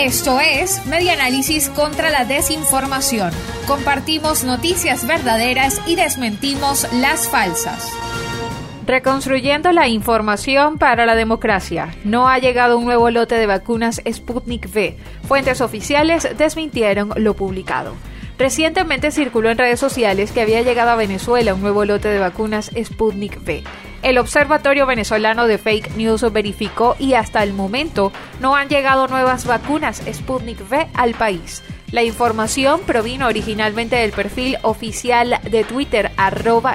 Esto es Media Análisis contra la Desinformación. Compartimos noticias verdaderas y desmentimos las falsas. Reconstruyendo la información para la democracia. No ha llegado un nuevo lote de vacunas Sputnik V. Fuentes oficiales desmintieron lo publicado. Recientemente circuló en redes sociales que había llegado a Venezuela un nuevo lote de vacunas Sputnik V. El Observatorio Venezolano de Fake News verificó y hasta el momento no han llegado nuevas vacunas Sputnik V al país. La información provino originalmente del perfil oficial de Twitter arroba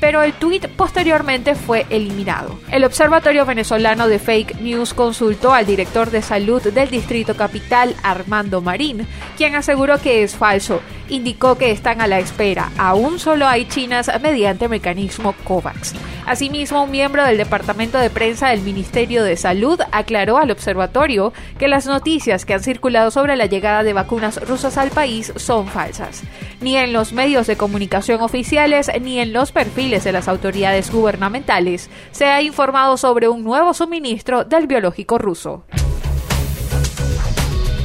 pero el tweet posteriormente fue eliminado. El Observatorio Venezolano de Fake News consultó al director de salud del Distrito Capital, Armando Marín, quien aseguró que es falso. Indicó que están a la espera. Aún solo hay chinas mediante mecanismo COVAX. Asimismo, un miembro del Departamento de Prensa del Ministerio de Salud aclaró al observatorio que las noticias que han circulado sobre la llegada de vacunas rusas al país son falsas. Ni en los medios de comunicación oficiales ni en los perfiles de las autoridades gubernamentales se ha informado sobre un nuevo suministro del biológico ruso.